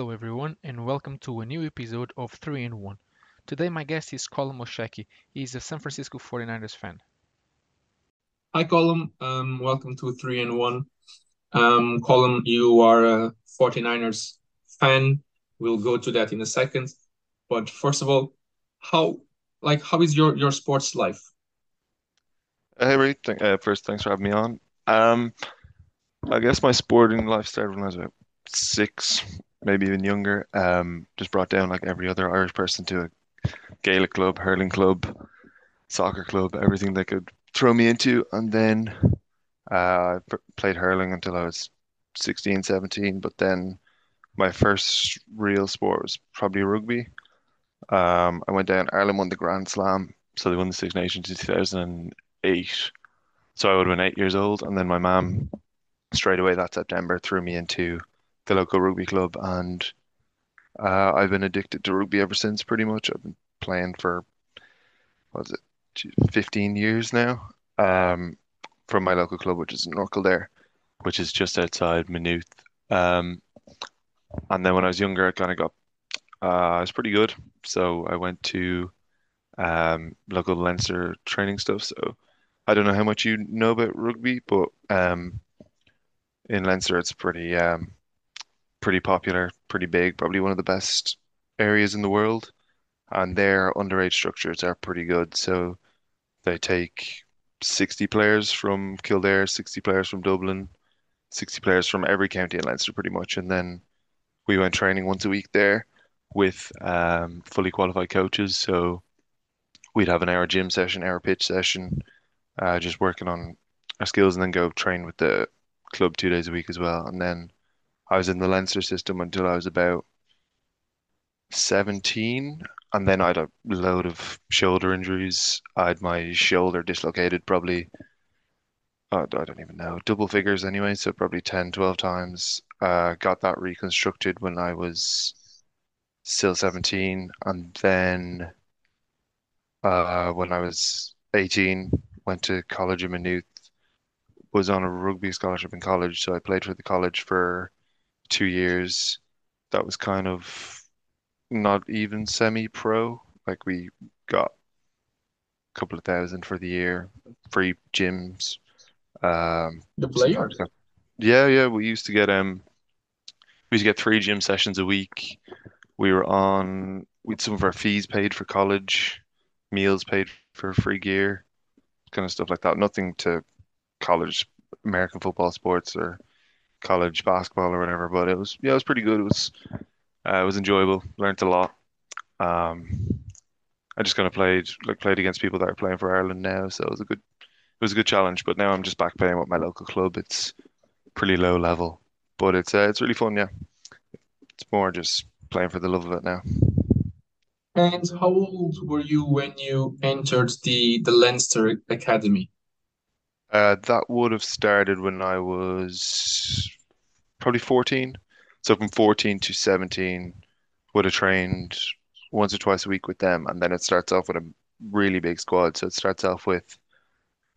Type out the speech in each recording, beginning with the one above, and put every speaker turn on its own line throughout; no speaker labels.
Hello everyone and welcome to a new episode of 3 in 1. Today my guest is Colm O' Searcaigh. He's a San Francisco 49ers fan.
Hi Colm, um, welcome to 3 in 1. Um, Colin, you are a 49ers fan. We'll go to that in a second. But first of all, how like how is your your sports life?
Hey, Ray. Th uh, first, thanks for having me on. Um, I guess my sporting life started when I was about six, maybe even younger. Um, just brought down like every other Irish person to a Gaelic club, hurling club, soccer club, everything they could throw me into. And then uh, I played hurling until I was 16, 17. But then my first real sport was probably rugby. Um, I went down, Ireland won the Grand Slam. So they won the Six Nations in 2008. So I would have been eight years old. And then my mom, straight away that September, threw me into the local rugby club. And uh, I've been addicted to rugby ever since, pretty much. I've been playing for, what was it, 15 years now um, from my local club, which is in Kildare, which is just outside Maynooth. Um, and then when I was younger, I kind of got, uh, I was pretty good. So I went to um, local Leinster training stuff. So I don't know how much you know about rugby, but um, in Leinster, it's pretty um, pretty popular, pretty big, probably one of the best areas in the world. And their underage structures are pretty good. So they take 60 players from Kildare, 60 players from Dublin, 60 players from every county in Leinster, pretty much. And then we went training once a week there with um, fully qualified coaches. So we'd have an hour gym session, hour pitch session, uh, just working on our skills, and then go train with the club two days a week as well. And then I was in the Leinster system until I was about 17. And then I had a load of shoulder injuries. I had my shoulder dislocated probably, I don't even know, double figures anyway. So probably 10, 12 times. Uh, got that reconstructed when I was still 17. And then uh, when I was 18, went to college in Maynooth, was on a rugby scholarship in college. So I played for the college for two years. That was kind of not even semi-pro. Like we got a couple of thousand for the year, free gyms. Um,
The players.
yeah, yeah, we used to get um, we used to get three gym sessions a week. We were on, with some of our fees paid for college, meals paid for free gear, kind of stuff like that. Nothing to college American football sports or college basketball or whatever, but it was yeah, it was pretty good. It was uh, it was enjoyable. Learned a lot. Um, I just kind of played like played against people that are playing for Ireland now, so it was a good it was a good challenge. But now I'm just back playing with my local club. It's pretty low level, but it's uh, it's really fun. Yeah, it's more just playing for the love of it now.
And how old were you when you entered the the Leinster Academy?
Uh, that would have started when I was probably 14. So from 14 to 17, would have trained once or twice a week with them, and then it starts off with a really big squad. So it starts off with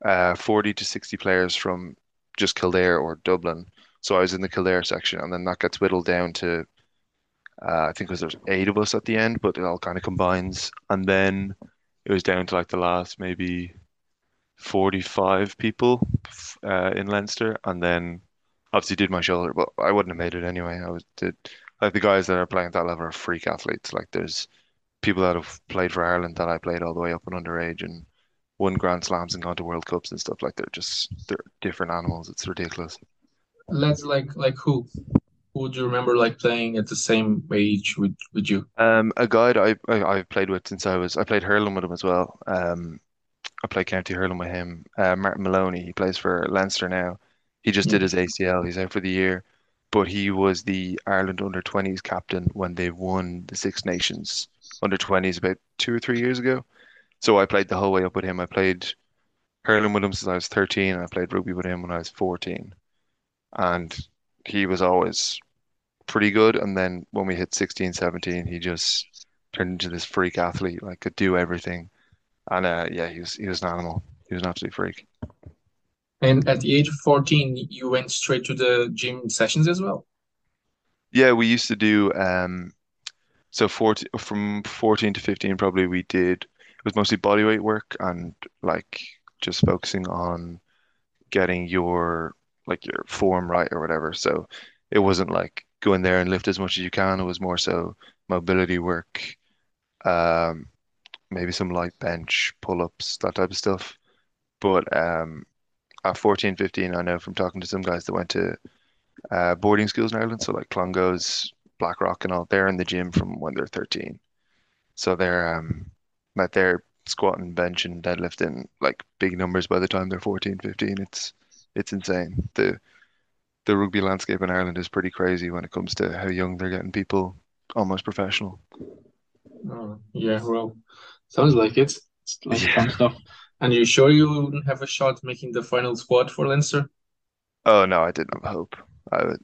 uh, 40 to 60 players from just Kildare or Dublin. So I was in the Kildare section, and then that gets whittled down to uh, I think it was there's eight of us at the end, but it all kind of combines, and then it was down to like the last maybe 45 people uh, in Leinster, and then obviously did my shoulder, but I wouldn't have made it anyway. I was did like the guys that are playing at that level are freak athletes. Like there's people that have played for Ireland that I played all the way up and underage and won Grand Slams and gone to World Cups and stuff. Like they're just they're different animals. It's ridiculous.
Let's like like who? Who would you remember like playing at the same age with with you?
Um, a guy that I, I I've played with since I was I played hurling with him as well. Um, I played county hurling with him. Uh, Martin Moloney, he plays for Leinster now. He just did his ACL. He's out for the year, but he was the Ireland under 20s captain when they won the Six Nations under 20s about two or three years ago. So I played the whole way up with him. I played hurling with him since I was 13, and I played rugby with him when I was 14. And he was always pretty good. And then when we hit 16, 17, he just turned into this freak athlete, like could do everything. And uh, yeah, he was he was an animal. He was an absolute freak.
And at the age of 14, you went straight to the gym sessions as well.
Yeah, we used to do um so 14 from 14 to 15 probably we did it was mostly bodyweight work and like just focusing on getting your like your form right or whatever. So it wasn't like go in there and lift as much as you can. It was more so mobility work, um, maybe some light bench, pull-ups, that type of stuff. But um, at 14, 15, I know from talking to some guys that went to uh, boarding schools in Ireland, so like Clongowes, Blackrock and all, they're in the gym from when they're 13. So they're um like they're squatting, benching, deadlifting like big numbers by the time they're 14, 15. It's it's insane. The the rugby landscape in Ireland is pretty crazy when it comes to how young they're getting people almost professional.
Oh, yeah, well, sounds like it. It's like fun
Yeah.
stuff. And you sure you wouldn't have a shot making the final squad for Leinster?
Oh no, I didn't have hope. I would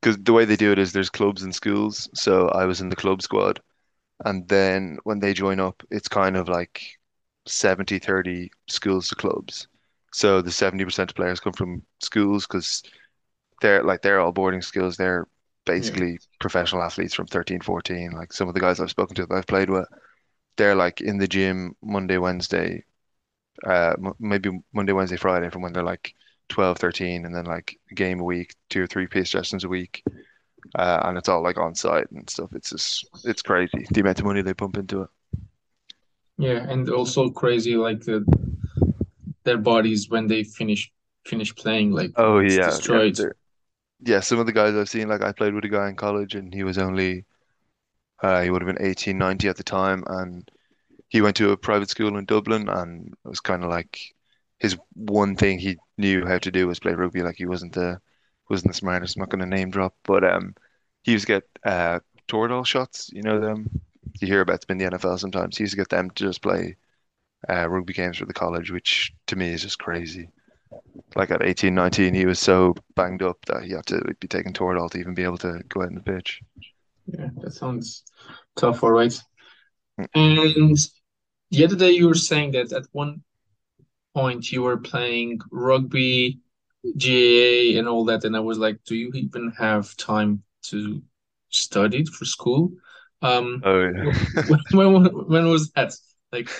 because the way they do it is there's clubs and schools. So I was in the club squad and then when they join up, it's kind of like 70 30 schools to clubs. So the 70% of players come from schools because they're like they're all boarding schools. They're
Yeah.
basically professional athletes from 13, 14. Like some of the guys I've spoken to that I've played with, they're like in the gym Monday, Wednesday, uh, m maybe Monday, Wednesday, Friday from when they're like 12, 13, and then like a game a week, two or three pace sessions a week. Uh, and it's all like on site and stuff. It's just, it's crazy the amount of money they pump into it.
Yeah, and also crazy like uh, their bodies when they finish finish playing, like
Oh yeah, yeah.
destroyed.
They're, yeah, some of the guys I've seen, like I played with a guy in college and he was only, uh, he would have been 18, 90 at the time. And he went to a private school in Dublin and it was kind of like his one thing he knew how to do was play rugby. Like he wasn't the wasn't the smartest. I'm not going to name drop, but um, he used to get uh Toradol shots. You know them. You hear about them in the NFL sometimes. He used to get them to just play uh, rugby games for the college, which to me is just crazy. Like at 18, 19, he was so banged up that he had to be taking Toradol to even be able to go out on the pitch.
Yeah, that sounds tough, all right. And the other day you were saying that at one point you were playing rugby, GAA, and all that, and I was like, do you even have time to study for school? Um,
Oh yeah.
when when when was that? Like,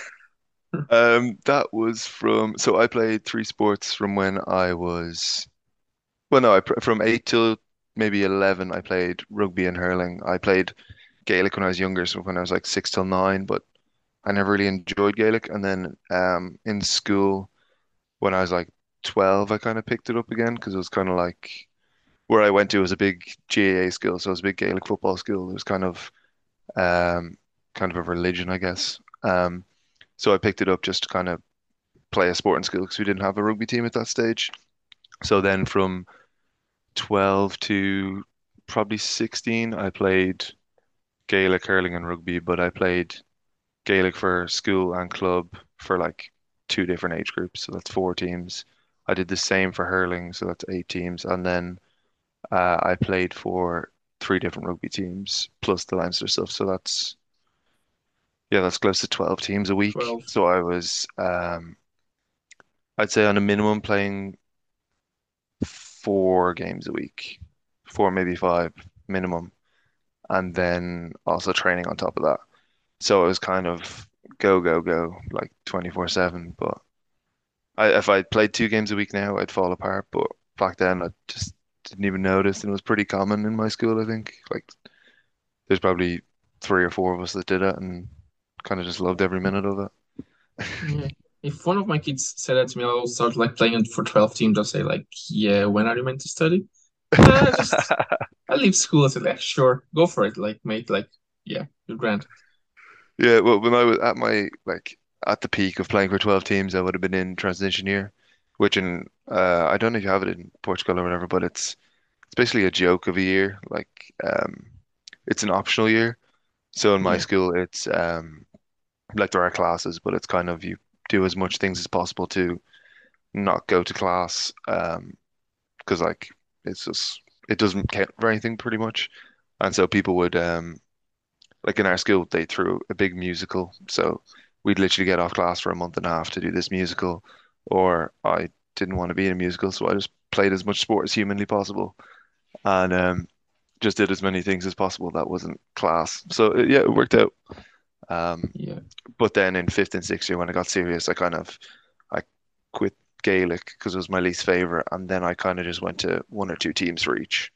Um, that was from, so I played three sports from when I was, well, no, I from eight till maybe 11, I played rugby and hurling. I played Gaelic when I was younger, so when I was like six till nine, but I never really enjoyed Gaelic. And then um, in school, when I was like 12, I kind of picked it up again because it was kind of like where I went to was a big GAA school, so it was a big Gaelic football school. It was kind of um, kind of a religion, I guess. Um, so I picked it up just to kind of play a sport in school because we didn't have a rugby team at that stage. So then from 12 to probably 16, I played Gaelic, hurling, and rugby, but I played Gaelic for school and club for like two different age groups. So that's four teams. I did the same for hurling, so that's eight teams. And then uh, I played for three different rugby teams plus the Leinster stuff. So that's, yeah, that's close to 12 teams a week.
12.
So I was, um, I'd say on a minimum playing four games a week, four, maybe five minimum, and then also training on top of that. So it was kind of go, go, go, like 24/7. But I, if I played two games a week now, I'd fall apart. But back then, I just didn't even notice, and it was pretty common in my school, I think. Like there's probably three or four of us that did it, and kind of just loved every minute of
Yeah. If one of my kids said that to me, I'll start like playing for 12 teams. I'll say like, yeah, when are you meant to study? Uh, just. I leave school. I said, like, sure, go for it. Like, mate, like, yeah, you're grand.
Yeah, well, when I was at my like at the peak of playing for 12 teams, I would have been in transition year, which in uh, I don't know if you have it in Portugal or whatever, but it's it's basically a joke of a year. Like um, it's an optional year. So in my
Yeah.
school, it's um like there are classes, but it's kind of you do as much things as possible to not go to class, um, because like it's just it doesn't count for anything pretty much. And so people would um like in our school, they threw a big musical. So we'd literally get off class for a month and a half to do this musical. Or I didn't want to be in a musical, so I just played as much sport as humanly possible. And um, just did as many things as possible that wasn't class. So yeah, it worked out. Um,
Yeah.
but then in fifth and sixth year when I got serious, I kind of I quit Gaelic because it was my least favorite, and then I kind of just went to one or two teams for each.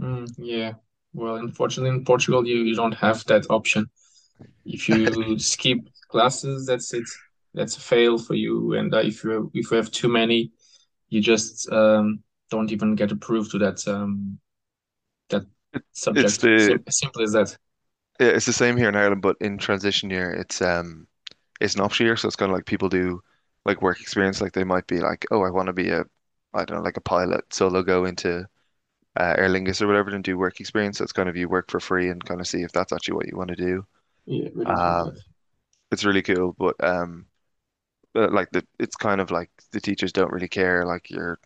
Mm, yeah. Well, unfortunately, in Portugal, you, you don't have that option. If you skip classes, that's it. That's a fail for you. And uh, if you if you have too many, you just um, don't even get approved to that um, that
It's
subject.
the
Sim simple as that.
Yeah, it's the same here in Ireland, but in transition year, it's um it's an option year, so it's kind of like people do like work experience, like they might be like, oh, I want to be a I don't know, like a pilot, so they'll go into uh, Aer Lingus or whatever and do work experience. So it's kind of you work for free and kind of see if that's actually what you want to do.
Yeah, really cool.
Um, it's really cool, but um, but like the it's kind of like the teachers don't really care. Like you're,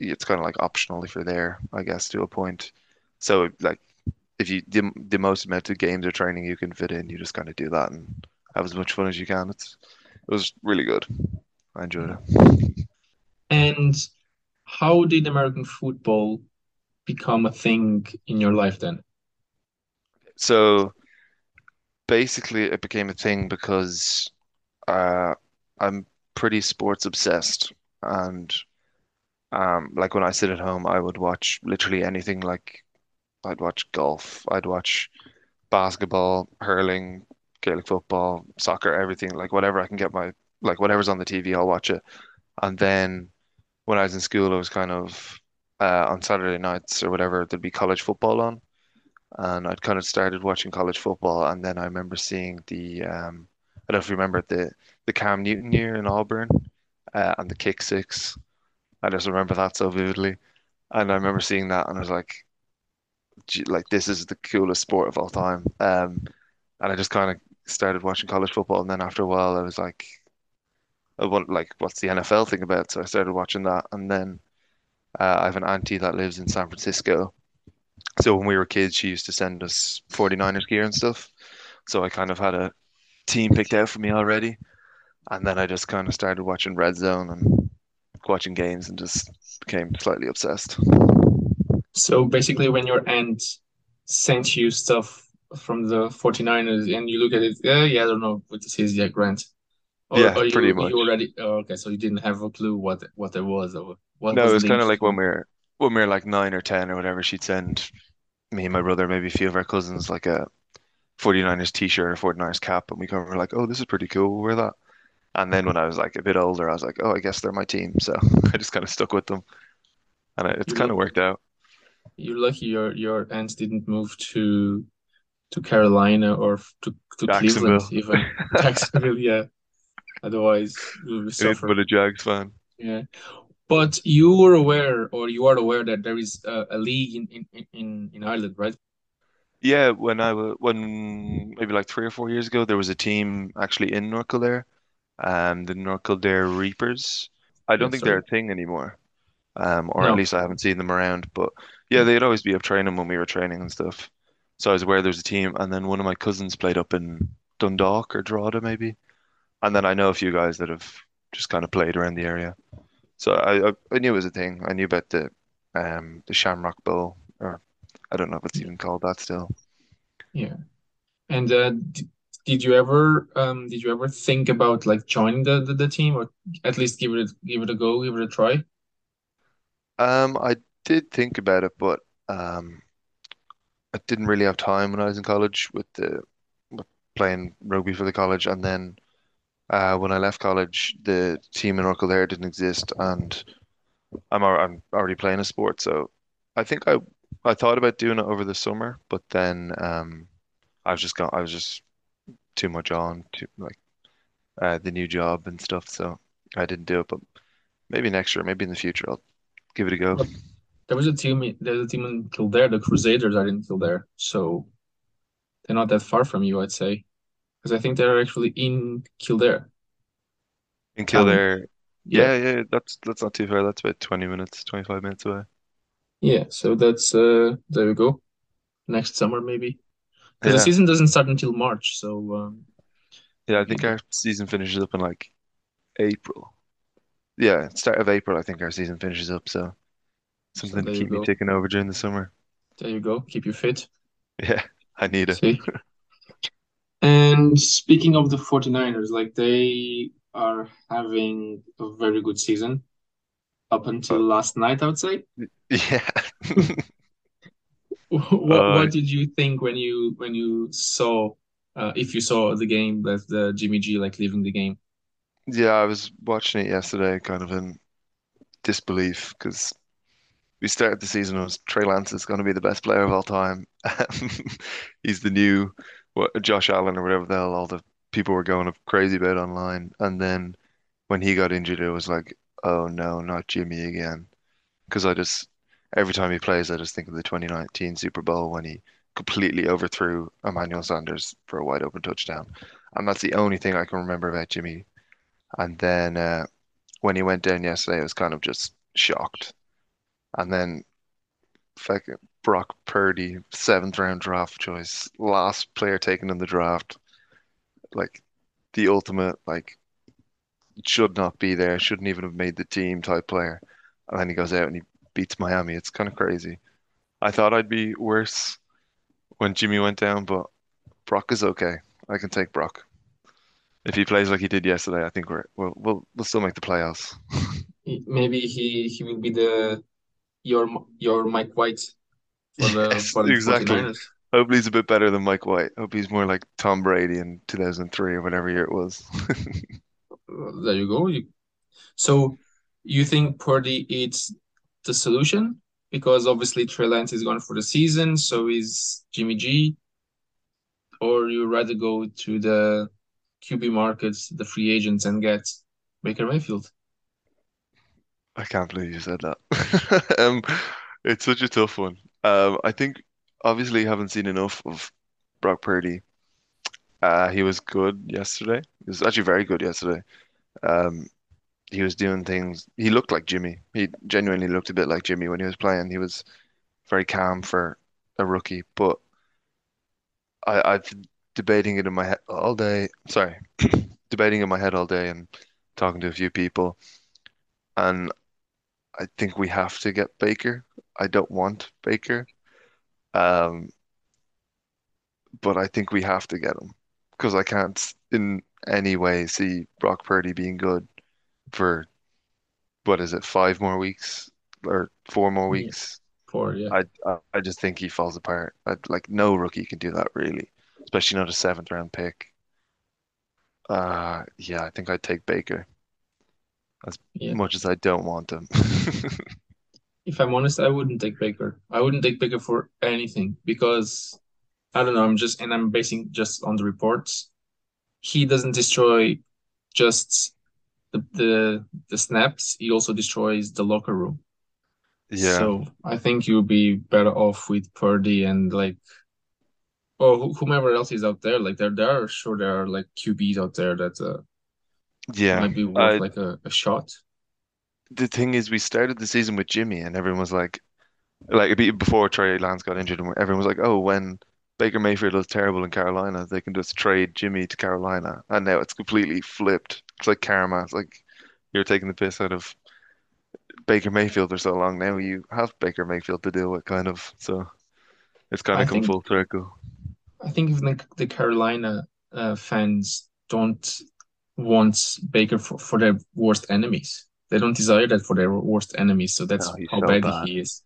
it's kind of like optional if you're there, I guess, to a point. So like if you the, the most amount of games or training you can fit in, you just kind of do that and have as much fun as you can. It's it was really good. I enjoyed it.
And how did American football become a thing in your life then?
So basically, it became a thing because uh, I'm pretty sports obsessed, and um, like when I sit at home, I would watch literally anything. Like I'd watch golf, I'd watch basketball, hurling, Gaelic football, soccer, everything. Like whatever I can get my like whatever's on the TV, I'll watch it. And then when I was in school, I was kind of uh, on Saturday nights or whatever, there'd be college football on. and I'd kind of started watching college football, and then I remember seeing the um, I don't know if you remember the the Cam Newton year in Auburn, uh, and the kick six. I just remember that so vividly, and I remember seeing that, and I was like, "Gee, like this is the coolest sport of all time. Um, and I just kind of started watching college football, and then after a while, I was like, I want like, what's the NFL thing about? So I started watching that, and then uh, I have an auntie that lives in San Francisco. So when we were kids, she used to send us 49ers gear and stuff. So I kind of had a team picked out for me already. And then I just kind of started watching Red Zone and watching games and just became slightly obsessed.
So basically, when your aunt sent you stuff from the 49ers and you look at it, yeah, yeah, I don't know what this is yet, Grant. Or,
Yeah,
or
pretty
you
much.
you already oh, okay, so you didn't have a clue what what there was or what
No,
was
it was kind of like when we were when we were like nine or ten or whatever, she'd send me and my brother, maybe a few of our cousins, like a 49ers t-shirt or 49ers cap, and we kind of were like, oh, this is pretty cool, we'll wear that. And then when I was like a bit older, I was like, oh, I guess they're my team. So I just kind of stuck with them, and it, it's kind of worked out.
You're lucky your your aunt didn't move to to Carolina or to to Cleveland even. Jacksonville, yeah. Otherwise, you would suffer.
but a Jags fan.
Yeah. But you were aware, or you are aware that there is a, a league in, in, in, in Ireland, right?
Yeah, when I was when maybe like three or four years ago, there was a team actually in North Kildare, um, the North Kildare Reapers. I don't think they're a thing anymore, um, or at least I haven't seen them around. But yeah, they'd always be up training when we were training and stuff. So I was aware there was a team, and then one of my cousins played up in Dundalk or Drogheda maybe, and then I know a few guys that have just kind of played around the area. So I I, I knew it was a thing. I knew about the um the Shamrock Bowl, or I don't know if it's even called that still.
Yeah. And uh, did, did you ever um did you ever think about like joining the, the, the team or at least give it give it a go, give it a try?
Um, I did think about it, but um, I didn't really have time when I was in college with the with playing rugby for the college, and then uh, when I left college, the team in Orkle there didn't exist, and I'm I'm already playing a sport, so I think I I thought about doing it over the summer, but then um, I was just got I was just too much on to like uh, the new job and stuff, so I didn't do it. But maybe next year, maybe in the future, I'll give it a go.
There was a team there's a team in Kildare, the Crusaders are in Kildare, so they're not that far from you, I'd say. Because I think they're actually in Kildare
In. Kildare.
Yeah.
Yeah, yeah, that's that's not too far. That's about 20 minutes, 25 minutes away.
Yeah, so that's uh there we go. Next summer maybe. Because the season doesn't start until March, so um
Yeah, I think our season finishes up in like April. Yeah, start of April, I think our season finishes up. So
So
Something to
there you
keep me
go.
over during the summer.
There you go. Keep you fit.
Yeah, I need it.
See? And speaking of the 49ers, like they are having a very good season up until last night, I would say.
yeah.
What
Uh,
what did you think when you when you saw uh, if you saw the game that the Jimmy G like leaving the game?
yeah, I was watching it yesterday, kind of in disbelief, because we started the season as Trey Lance is going to be the best player of all time. He's the new what, Josh Allen or whatever the hell all the people were going crazy about online. And then when he got injured, it was like, oh no, not Jimmy again. Because I just, every time he plays, I just think of the 2019 Super Bowl when he completely overthrew Emmanuel Sanders for a wide open touchdown. And that's the only thing I can remember about Jimmy. And then uh, when he went down yesterday, I was kind of just shocked. And then fucking Brock Purdy, seventh round draft choice, last player taken in the draft, like the ultimate, like should not be there, shouldn't even have made the team type player. And then he goes out and he beats Miami. It's kind of crazy. I thought I'd be worse when Jimmy went down, but Brock is okay. I can take Brock. If he plays like he did yesterday, I think we're we'll we'll, we'll still make the playoffs.
Maybe he he will be the your your Mike White for the
Yes,
for the
exactly.
49ers.
Hopefully he's a bit better than Mike White. Hope he's more like Tom Brady in 2003 or whatever year it was.
There you go. You, so you think Purdy is the solution? Because obviously Trey Lance is gone for the season, so is Jimmy G. Or you rather go to the QB markets, the free agents, and get Baker Mayfield?
I can't believe you said that. Um, it's such a tough one. Um, I think obviously haven't seen enough of Brock Purdy. Uh, he was good yesterday. He was actually very good yesterday. Um, he was doing things. He looked like Jimmy. He genuinely looked a bit like Jimmy when he was playing. He was very calm for a rookie. But I, I've been debating it in my head all day. Sorry, debating in my head all day and talking to a few people. And I think we have to get Baker. I don't want Baker. Um, but I think we have to get him because I can't in any way see Brock Purdy being good for what is it, five more weeks or four more
Yeah,
weeks.
for yeah.
I I, I just think he falls apart. I, like no rookie can do that really, especially not a seventh round pick. Uh, yeah, I think I'd take Baker as
Yeah.
much as I don't want him.
If I'm honest, I wouldn't take Baker. I wouldn't take Baker for anything because I don't know, I'm just and I'm basing just on the reports. He doesn't destroy just the the the snaps, he also destroys the locker room.
Yeah,
So I think you'll be better off with Purdy and like or wh- whomever else is out there. Like there there are sure there are like QBs out there that uh,
yeah.
might be worth
I
like a, a shot.
the thing is, we started the season with Jimmy, and everyone was like, like before Trey Lance got injured, and everyone was like, oh, when Baker Mayfield was terrible in Carolina, they can just trade Jimmy to Carolina, and now it's completely flipped. It's like karma. It's like you're taking the piss out of Baker Mayfield for so long. Now you have Baker Mayfield to deal with, kind of. So it's kind
I
of come
think
full circle.
I think even the, the Carolina uh, fans don't want Baker for, for their worst enemies. They don't desire that for their worst enemies. So that's
No,
how
so
bad
bad.
he is.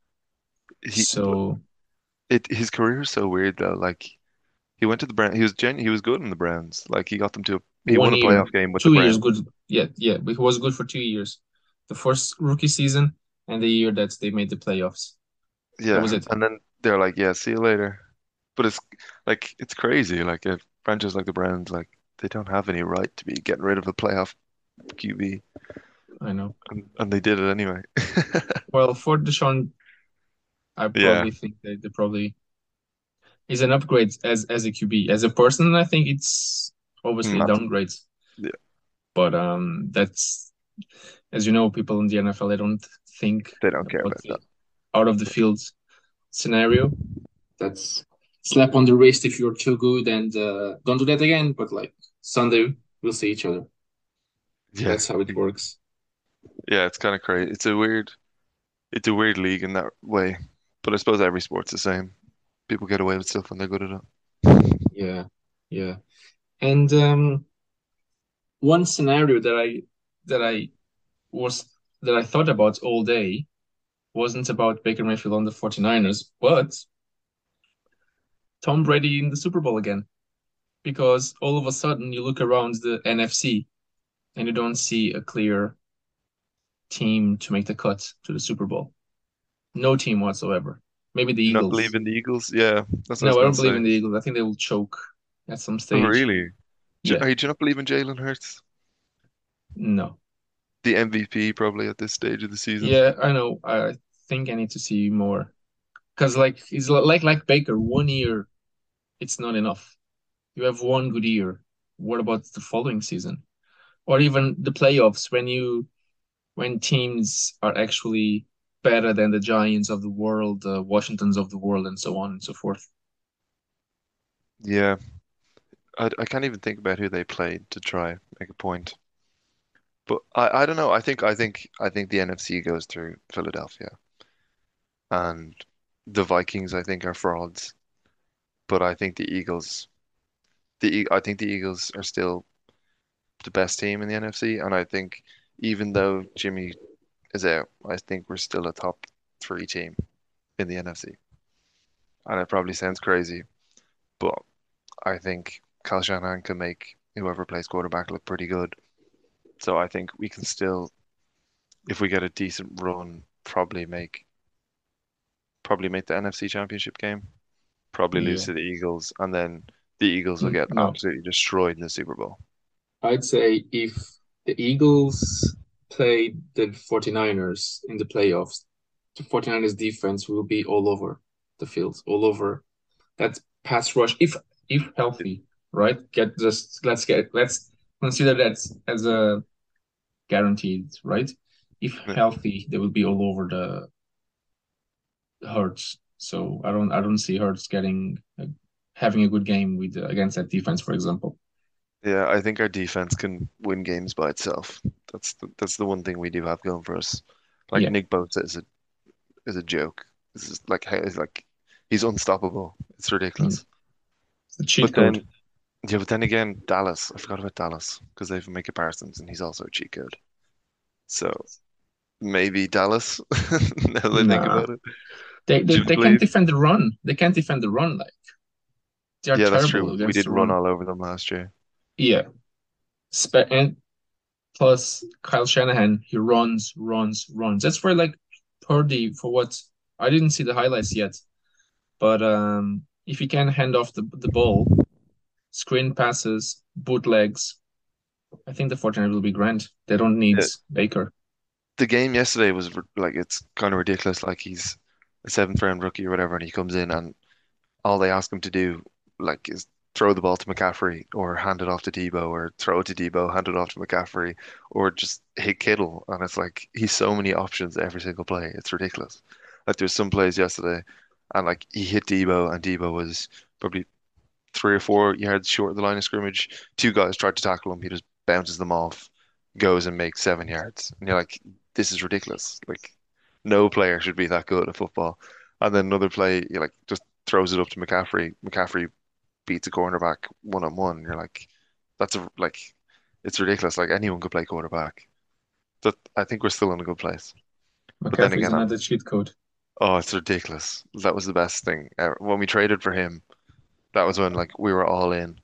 He,
So
it, his career is so weird though. Like he went to the Browns. He was gen he was good in the Browns. Like he got them to a, he won a
year,
playoff game with the
two years
Browns.
good. Yeah, yeah, but he was good for two years. The first rookie season and the year that they made the playoffs. That was it.
and then they're like, "Yeah, see you later." But it's like it's crazy. Like a franchise like the Browns, like they don't have any right to be getting rid of a playoff QB,
I know.
and, and they did it anyway.
Well, for Deshaun, I
Yeah,
probably think that they probably is an upgrade as as a QB. As a person, I think it's obviously a
massive.
downgrade.
Yeah,
But um, that's as you know, people in the NFL they don't think
they don't care
about
about
the
that.
out of the field scenario. That's slap on the wrist if you're too good, and uh, don't do that again. But like Sunday, we'll see each other.
Yeah,
That's how it works.
yeah, it's kind of crazy. It's a weird. it's a weird league in that way. But I suppose every sport's the same. People get away with stuff when they're good at it.
Yeah, yeah. And um, one scenario that I that I was that I thought about all day wasn't about Baker Mayfield on the 49ers, but Tom Brady in the Super Bowl again. Because all of a sudden you look around the NFC and you don't see a clear team to make the cut to the Super Bowl. No team whatsoever. Maybe the
You not
Eagles.
believe in the Eagles? Yeah, that's
No, I don't believe
say.
in the Eagles. I think they will choke at some
Oh,
stage.
really? Do,
Yeah,
do you not believe in Jalen Hurts?
no.
The MVP probably at this stage of the season.
Yeah, I know. I think I need to see more. Because like li- like like Baker, one year it's not enough. You have one good year. What about the following season? Or even the playoffs when you when teams are actually better than the Giants of the world, the Washingtons of the world, and so on and so forth.
Yeah, I, I can't even think about who they played to try make a point. But I, I don't know. I think I think I think the NFC goes through Philadelphia and the Vikings. I think are frauds, but I think the Eagles. The I think the Eagles are still the best team in the NFC, and I think even though Jimmy is out, I think we're still a top three team in the NFC. And it probably sounds crazy, but I think Kyle Shanahan can make whoever plays quarterback look pretty good. So I think we can still, if we get a decent run, probably make probably make the NFC Championship game, probably lose to the Eagles, and then the Eagles will get
No,
absolutely destroyed in the Super Bowl.
I'd say if the Eagles play the 49ers in the playoffs, the 49ers defense will be all over the field, all over that pass rush if if healthy, right? Get just let's get let's consider that as a guaranteed, right? If healthy, they will be all over the Hurts. So I don't I don't see Hurts getting having a good game with uh, against that defense, for example.
Yeah, I think our defense can win games by itself. That's the, that's the one thing we do have going for us. Like
Yeah.
Nick Bosa is a is a joke. This is like it's like he's unstoppable. It's ridiculous. Mm.
It's the cheat
But then yeah, but then again, Dallas. I forgot about Dallas because they have Micah Parsons and he's also a cheat code. So maybe Dallas. Now that I think about it.
They they, they can't defend the run. They can't defend the run like they are
Yeah, that's true. We did run all over them last year.
Yeah. Spe and plus Kyle Shanahan, he runs, runs, runs. That's where like Purdy for what I didn't see the highlights yet, but um if he can hand off the the ball, screen passes, bootlegs, I think the 49ers will be grand. They don't need
Yeah.
Baker.
The game yesterday was like it's kind of ridiculous. Like he's a seventh round rookie or whatever, and he comes in and all they ask him to do like is throw the ball to McCaffrey or hand it off to Deebo or throw it to Deebo, hand it off to McCaffrey or just hit Kittle. And it's like he's so many options every single play. It's ridiculous. Like there's some plays yesterday and like he hit Deebo and Deebo was probably three or four yards short of the line of scrimmage. Two guys tried to tackle him. He just bounces them off, goes and makes seven yards. And you're like, this is ridiculous. Like no player should be that good at football. And then another play, you like just throws it up to McCaffrey. McCaffrey beats a cornerback one on one. You're like, that's a like, it's ridiculous. Like anyone could play quarterback. That I think we're still in a good place. But then again,
another cheat code.
oh, it's ridiculous. That was the best thing ever. When we traded for him, that was when like we were all in,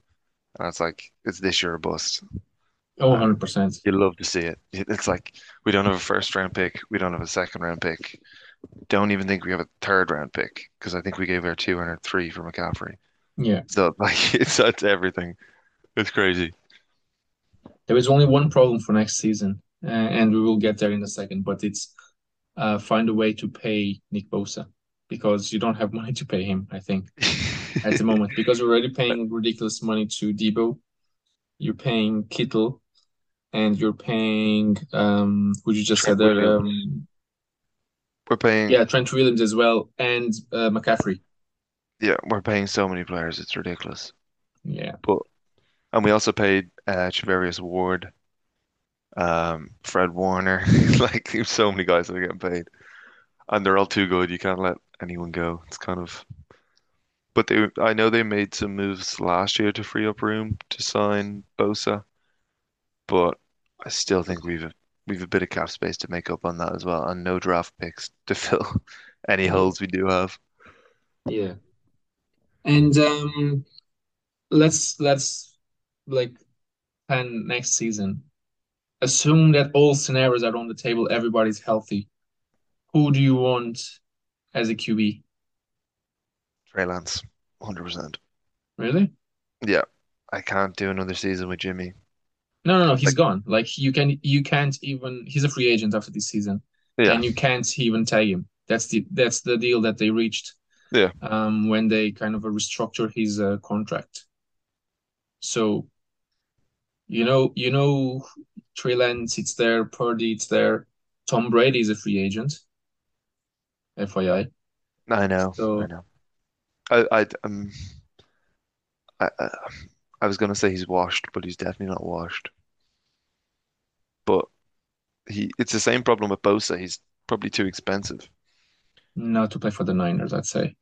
and it's like it's this year or bust.
Oh, 100%.
you love to see it. It- It's like we don't have a first round pick, we don't have a second round pick, don't even think we have a third round pick because I think we gave our two and our three for McCaffrey.
Yeah.
So like it's that's everything. It's crazy.
There is only one problem for next season, uh, and we will get there in a second, but it's uh, find a way to pay Nick Bosa because you don't have money to pay him, I think, at the moment, because we're already paying ridiculous money to Deebo. You're paying Kittle, and you're paying um, who you just
Trent
said there, um,
We're paying
yeah, Trent Williams as well, and uh, McCaffrey.
Yeah, we're paying so many players, it's ridiculous.
Yeah,
But and we also paid uh Ward, um, Fred Warner, like so many guys that are getting paid. and they're all too good. You can't let anyone go. It's kind of, but they, I know they made some moves last year to free up room to sign Bosa, but I still think we've we've a bit of cap space to make up on that as well, and no draft picks to fill any holes we do have.
Yeah. And um let's let's like plan next season. Assume that all scenarios are on the table, everybody's healthy. Who do you want as a QB?
Trey Lance, 100%.
Really?
Yeah, I can't do another season with Jimmy.
No, no, no, he's
Like,
gone. Like you can you can't even he's a free agent after this season.
yeah,
And you can't even tag him. That's the that's the deal that they reached
yeah.
um when they kind of restructure his uh, contract. So you know you know Trey Lance, it's there, Purdy, it's there. Tom Brady is a free agent, FYI.
I know, I know. I, I, um, I, I, I was gonna say he's washed, but he's definitely not washed. But he, it's the same problem with Bosa. He's probably too expensive.
not to play for the Niners, I'd say.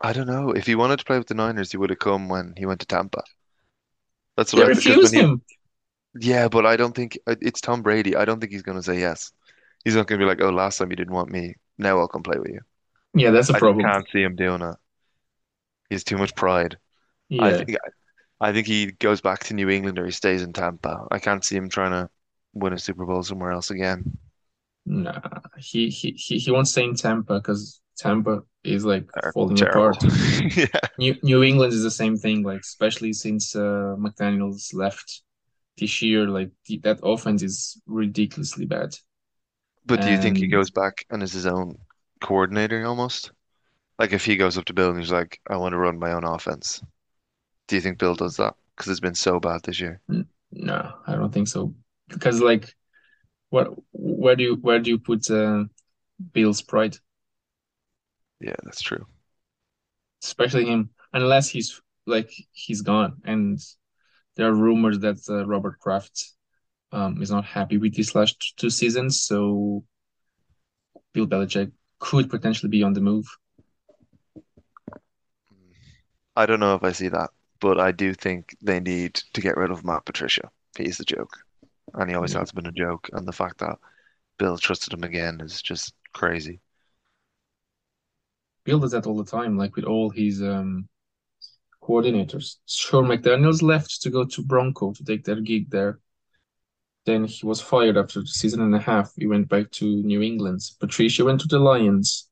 I don't know. If he wanted to play with the Niners, he would have come when he went to Tampa. That's
They
what I, because
refused
he,
him.
yeah, but I don't think uh, it's Tom Brady. I don't think he's gonna say yes. He's not gonna be like, oh, last time you didn't want me. Now I'll come play with you.
Yeah, that's a
I
problem.
I can't see him doing that. He has too much pride. I think I think he goes back to New England or he stays in Tampa. I can't see him trying to win a Super Bowl somewhere else again.
Nah, he he he, he won't stay in Tampa because Tampa is like
They're
falling
terrible.
apart.
Yeah.
New New England is the same thing, like especially since uh, McDaniels left this year. Like the, that offense is ridiculously bad.
But do you think he goes back and is his own coordinator almost? Like if he goes up to Bill and he's like, I want to run my own offense. Do you think Bill does that? Because it's been so bad this year.
no, I don't think so. Because like, what where do you where do you put uh, Bill's pride,
Yeah, that's true.
especially him, unless he's like he's gone, and there are rumors that uh, Robert Kraft um is not happy with these last two seasons, so Bill Belichick could potentially be on the move.
I don't know if I see that, but I do think they need to get rid of Matt Patricia. He's the joke, and he always
Yeah.
has been a joke. And the fact that Bill trusted him again is just crazy.
Bill does that all the time, like with all his um coordinators. Sure, McDaniels left to go to Bronco to take their gig there. Then he was fired after a season and a half. He went back to New England. Patricia went to the Lions.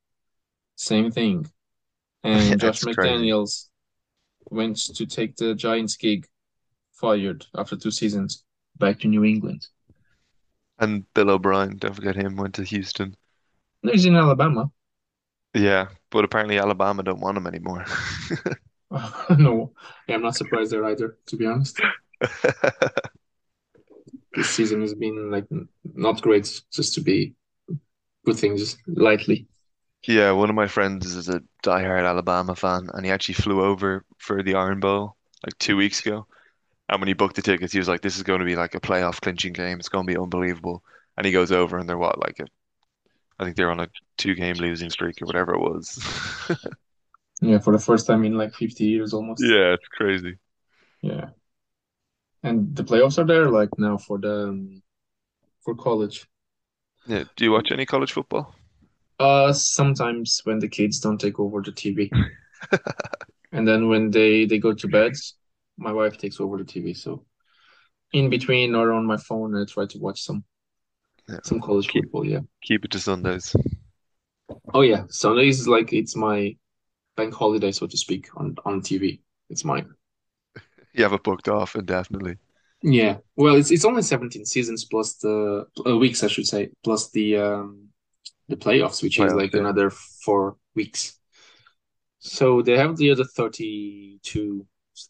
Same thing. And Josh
It's crazy.
McDaniels went to take the Giants gig, fired after two seasons, back to New England.
And Bill O'Brien, don't forget him, went to Houston.
No, he's in Alabama.
Yeah, but apparently Alabama don't want him anymore.
No, yeah, I'm not surprised there either, to be honest. This season has been like not great, just to be put things lightly.
Yeah, one of my friends is a diehard Alabama fan, and he actually flew over for the Iron Bowl like two weeks ago. And when he booked the tickets, he was like, "This is going to be like a playoff clinching game. It's going to be unbelievable." And he goes over, and they're what, like a, I think they're on a two-game losing streak or whatever it was.
Yeah, for the first time in like 50 years almost.
Yeah, it's crazy.
Yeah. And the playoffs are there like now for the um, for college.
Yeah, do you watch any college football?
Uh, sometimes when the kids don't take over the TV. And then when they they go to bed, my wife takes over the TV. So in between or on my phone, I try to watch some
Yeah,
some college
keep
football. Yeah.
keep it to Sundays.
Oh yeah, Sundays is like it's my bank holiday, so to speak, on on TV. It's mine.
You have it booked off indefinitely.
Yeah. Well, it's it's only 17 seasons plus the uh, weeks, I should say, plus the um the playoffs, which is like
yeah.
another four weeks. So they have the other 32,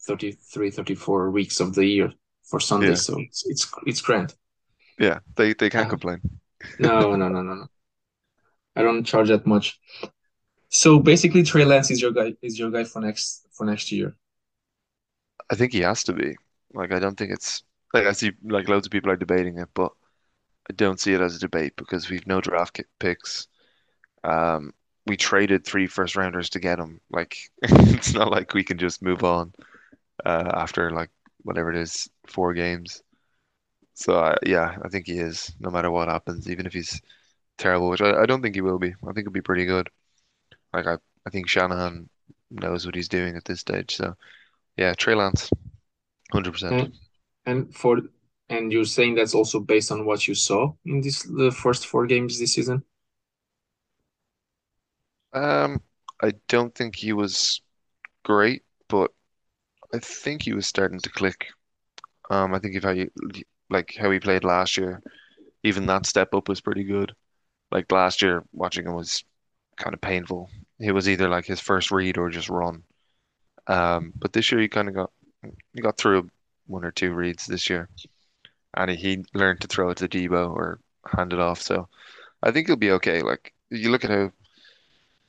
33, 34 weeks of the year for
Yeah,
Sundays. So it's it's it's grand.
Yeah, they they can't
Uh,
complain.
no, no, no, no, no. I don't charge that much. So basically, Trey Lance is your guy is your guy for next for next year.
I think he has to be. Like, I don't think it's like I see like loads of people are debating it, but I don't see it as a debate because we've no draft picks. Um, we traded three first rounders to get him. Like it's not like we can just move on uh, after like whatever it is, four games. So uh, yeah, I think he is. No matter what happens, even if he's terrible, which I, I don't think he will be. I think he'll be pretty good. Like I, I think Shanahan knows what he's doing at this stage. So yeah, Trey Lance, hundred percent.
And for and you're saying that's also based on what you saw in this the first four games this season?
Um, I don't think he was great, but I think he was starting to click. Um, I think if I you like how he played last year, even that step up was pretty good. Like last year, watching him was kind of painful. It was either like his first read or just run. Um, but this year he kind of got he got through one or two reads this year, and he, learned to throw it to Deebo or hand it off. So I think he'll be okay. Like you look at how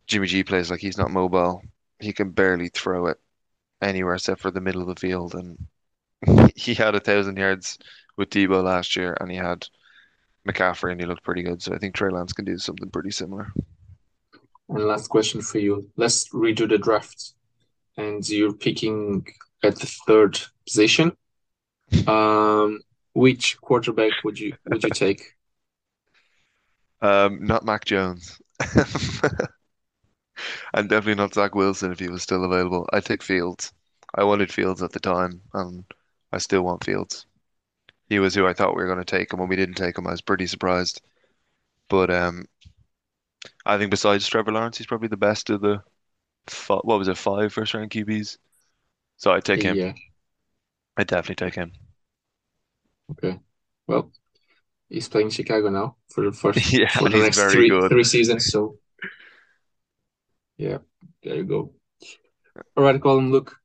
Jimmy G plays, like he's not mobile. He can barely throw it anywhere except for the middle of the field, and he had a thousand yards with Deebo last year, and he had McCaffrey, and he looked pretty good. So I think Trey Lance can do something pretty similar.
And last question for you. Let's redo the draft. And you're picking at the third position. Um, which quarterback would you would you take?
Um, not Mac Jones. And definitely not Zach Wilson if he was still available. I'd take Fields. I wanted Fields at the time, and I still want Fields. He was who I thought we were going to take, and when we didn't take him, I was pretty surprised. But um, I think besides Trevor Lawrence, he's probably the best of the what was it, five first round QBs. So I'd take him.
Yeah.
I'd definitely take him.
Okay. Well, he's playing Chicago now for the first
Yeah,
for the next
very
three
good.
three seasons. So yeah, there you go. All right, Colm. Look,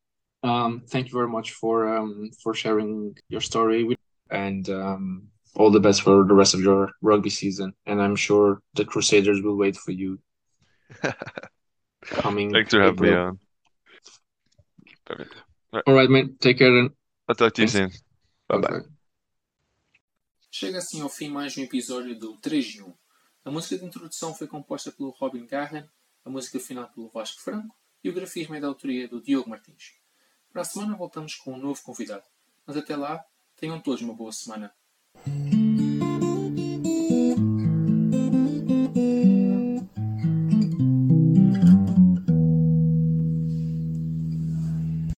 um, thank you very much for um for sharing your story with and um all the best for the rest of your rugby season. And I'm sure the Crusaders will wait for you coming
Thanks for having me on. Perfect.
All right, man. Take care then.
I'll talk to you
Thanks.
soon. Bye bye.
Bye-bye.
Chega assim ao fim mais um episódio do 3 de 1. A música de introdução foi composta pelo Robin Garren, a música final pelo Vasco Franco e o grafismo é da autoria do Diogo Martins. Para a semana voltamos com um novo convidado, mas até lá, tenham todos uma boa semana.